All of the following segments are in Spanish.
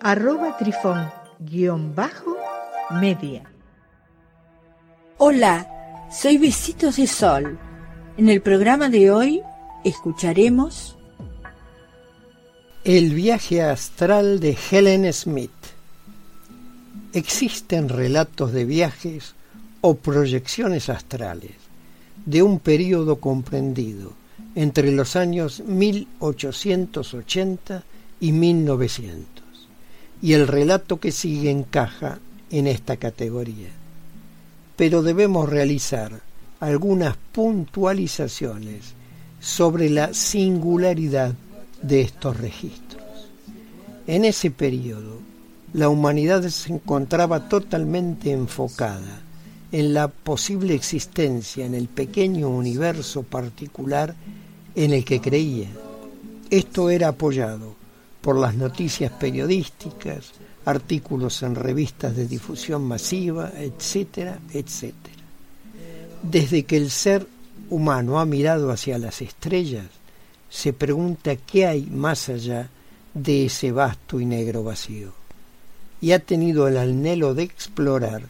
arroba trifón guion bajo media. Hola, soy Besitos de Sol. En el programa de hoy escucharemos El viaje astral de Helen Smith. Existen relatos de viajes o proyecciones astrales de un periodo comprendido entre los años 1880 y 1900 y el relato que sigue encaja en esta categoría. Pero debemos realizar algunas puntualizaciones sobre la singularidad de estos registros. En ese periodo, la humanidad se encontraba totalmente enfocada en la posible existencia en el pequeño universo particular en el que creía. Esto era apoyado por las noticias periodísticas, artículos en revistas de difusión masiva, etcétera, etcétera. Desde que el ser humano ha mirado hacia las estrellas, se pregunta qué hay más allá de ese vasto y negro vacío, y ha tenido el anhelo de explorar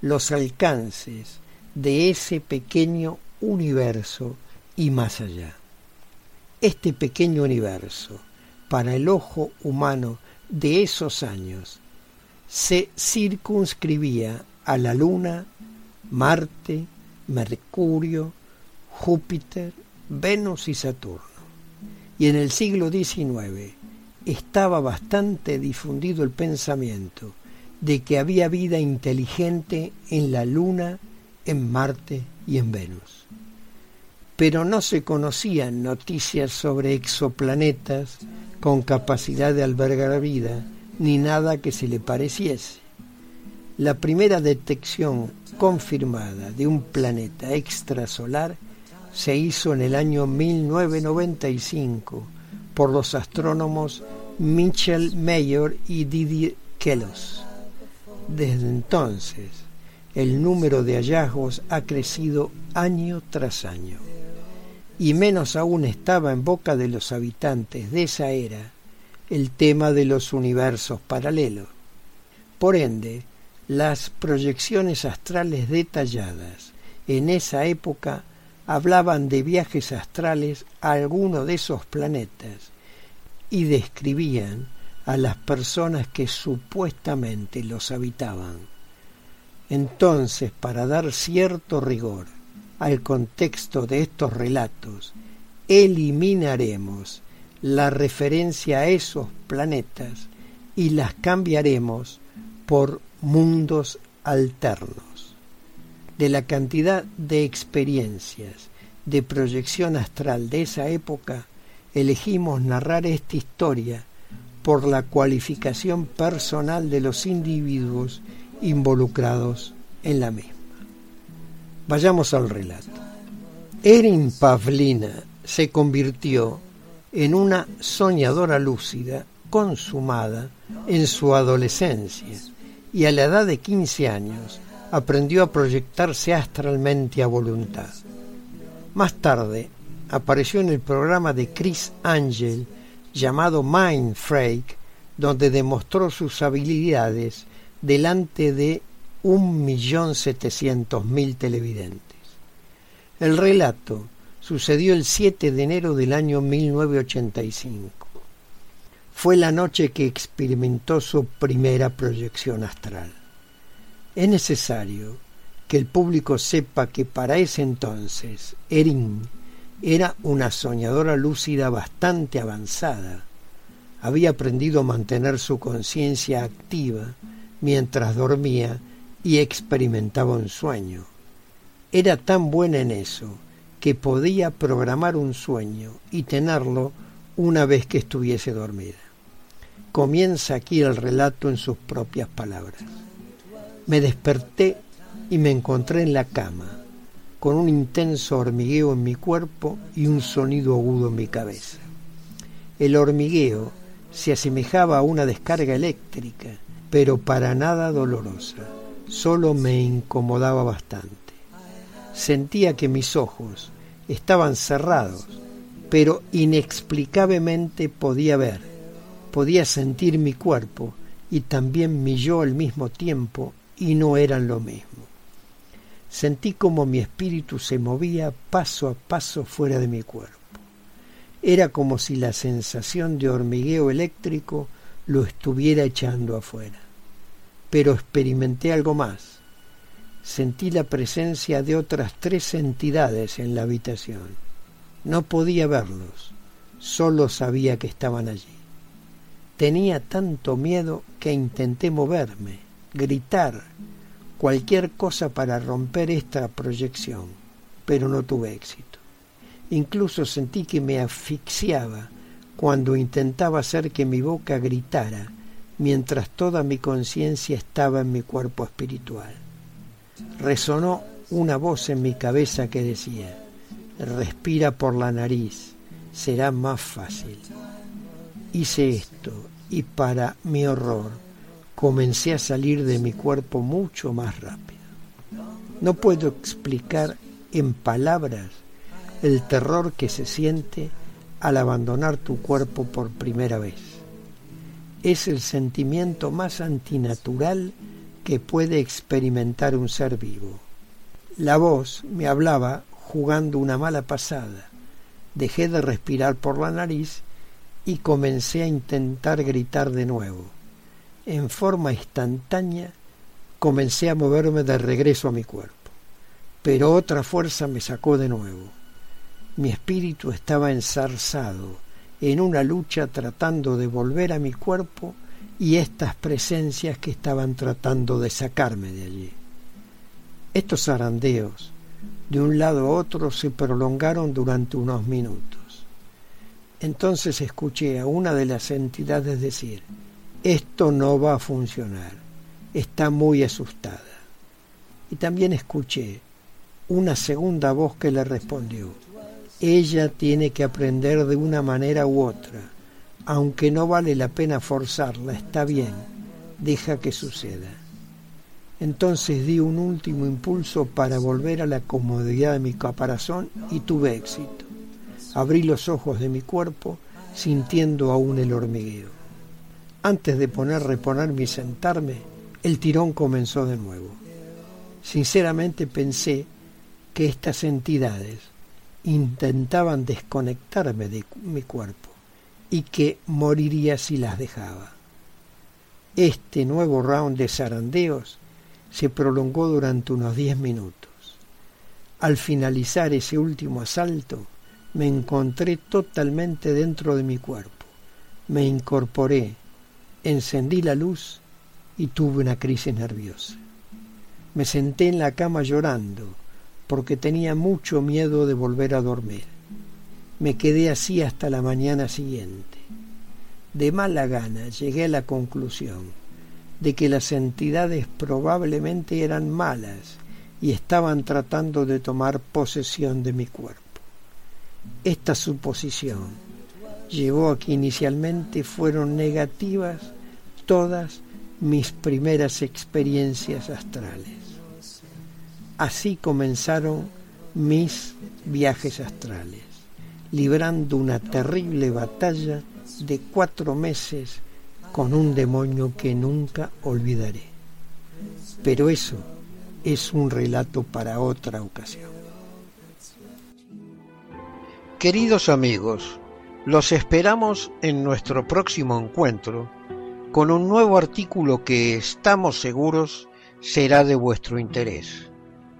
los alcances de ese pequeño universo y más allá. Este pequeño universo, para el ojo humano de esos años se circunscribía a la Luna, Marte, Mercurio, Júpiter, Venus y Saturno. Y en el siglo XIX estaba bastante difundido el pensamiento de que había vida inteligente en la Luna, en Marte y en Venus. Pero no se conocían noticias sobre exoplanetas, con capacidad de albergar vida, ni nada que se le pareciese. La primera detección confirmada de un planeta extrasolar se hizo en el año 1995 por los astrónomos Mitchell Mayor y Didier Kellos. Desde entonces, el número de hallazgos ha crecido año tras año y menos aún estaba en boca de los habitantes de esa era el tema de los universos paralelos. Por ende, las proyecciones astrales detalladas en esa época hablaban de viajes astrales a alguno de esos planetas y describían a las personas que supuestamente los habitaban. Entonces, para dar cierto rigor al contexto de estos relatos, eliminaremos la referencia a esos planetas y las cambiaremos por mundos alternos. De la cantidad de experiencias de proyección astral de esa época, elegimos narrar esta historia por la cualificación personal de los individuos involucrados en la misma. Vayamos al relato. Erin Pavlina se convirtió en una soñadora lúcida consumada en su adolescencia y a la edad de 15 años aprendió a proyectarse astralmente a voluntad. Más tarde apareció en el programa de Chris Angel llamado Mind Freak, donde demostró sus habilidades delante de un millón setecientos mil televidentes. El relato sucedió el 7 de enero del año 1985. Fue la noche que experimentó su primera proyección astral. Es necesario que el público sepa que para ese entonces Erin era una soñadora lúcida bastante avanzada. Había aprendido a mantener su conciencia activa mientras dormía y experimentaba un sueño. Era tan buena en eso que podía programar un sueño y tenerlo una vez que estuviese dormida. Comienza aquí el relato en sus propias palabras. Me desperté y me encontré en la cama, con un intenso hormigueo en mi cuerpo y un sonido agudo en mi cabeza. El hormigueo se asemejaba a una descarga eléctrica, pero para nada dolorosa, solo me incomodaba bastante. Sentía que mis ojos estaban cerrados, pero inexplicablemente podía ver, podía sentir mi cuerpo y también mi yo al mismo tiempo y no eran lo mismo. Sentí como mi espíritu se movía paso a paso fuera de mi cuerpo. Era como si la sensación de hormigueo eléctrico lo estuviera echando afuera. Pero experimenté algo más. Sentí la presencia de otras tres entidades en la habitación. No podía verlos, solo sabía que estaban allí. Tenía tanto miedo que intenté moverme, gritar, cualquier cosa para romper esta proyección, pero no tuve éxito. Incluso sentí que me asfixiaba cuando intentaba hacer que mi boca gritara, mientras toda mi conciencia estaba en mi cuerpo espiritual. Resonó una voz en mi cabeza que decía, respira por la nariz, será más fácil. Hice esto y para mi horror, comencé a salir de mi cuerpo mucho más rápido. No puedo explicar en palabras el terror que se siente al abandonar tu cuerpo por primera vez. Es el sentimiento más antinatural que puede experimentar un ser vivo. La voz me hablaba jugando una mala pasada. Dejé de respirar por la nariz y comencé a intentar gritar de nuevo en forma instantánea comencé a moverme de regreso a mi cuerpo. Pero otra fuerza me sacó de nuevo. Mi espíritu estaba ensarzado en una lucha tratando de volver a mi cuerpo y estas presencias que estaban tratando de sacarme de allí. Estos zarandeos de un lado a otro se prolongaron durante unos minutos. Entonces escuché a una de las entidades decir, esto no va a funcionar, está muy asustada. Y también escuché una segunda voz que le respondió, ella tiene que aprender de una manera u otra, aunque no vale la pena forzarla, está bien, deja que suceda. Entonces di un último impulso para volver a la comodidad de mi caparazón y tuve éxito. Abrí los ojos de mi cuerpo sintiendo aún el hormigueo. Antes de poner, reponerme y sentarme, el tirón comenzó de nuevo. Sinceramente pensé que estas entidades intentaban desconectarme de mi cuerpo y que moriría si las dejaba. Este nuevo round de zarandeos se prolongó durante unos diez minutos. Al finalizar ese último asalto, me encontré totalmente dentro de mi cuerpo. Me incorporé encendí la luz y tuve una crisis nerviosa. Me senté en la cama llorando porque tenía mucho miedo de volver a dormir. Me quedé así hasta la mañana siguiente. De mala gana llegué a la conclusión de que las entidades probablemente eran malas y estaban tratando de tomar posesión de mi cuerpo. Esta suposición llevó a que inicialmente fueron negativas todas mis primeras experiencias astrales. Así comenzaron mis viajes astrales, librando una terrible batalla de cuatro meses con un demonio que nunca olvidaré. Pero eso es un relato para otra ocasión. Queridos amigos, los esperamos en nuestro próximo encuentro con un nuevo artículo que estamos seguros será de vuestro interés.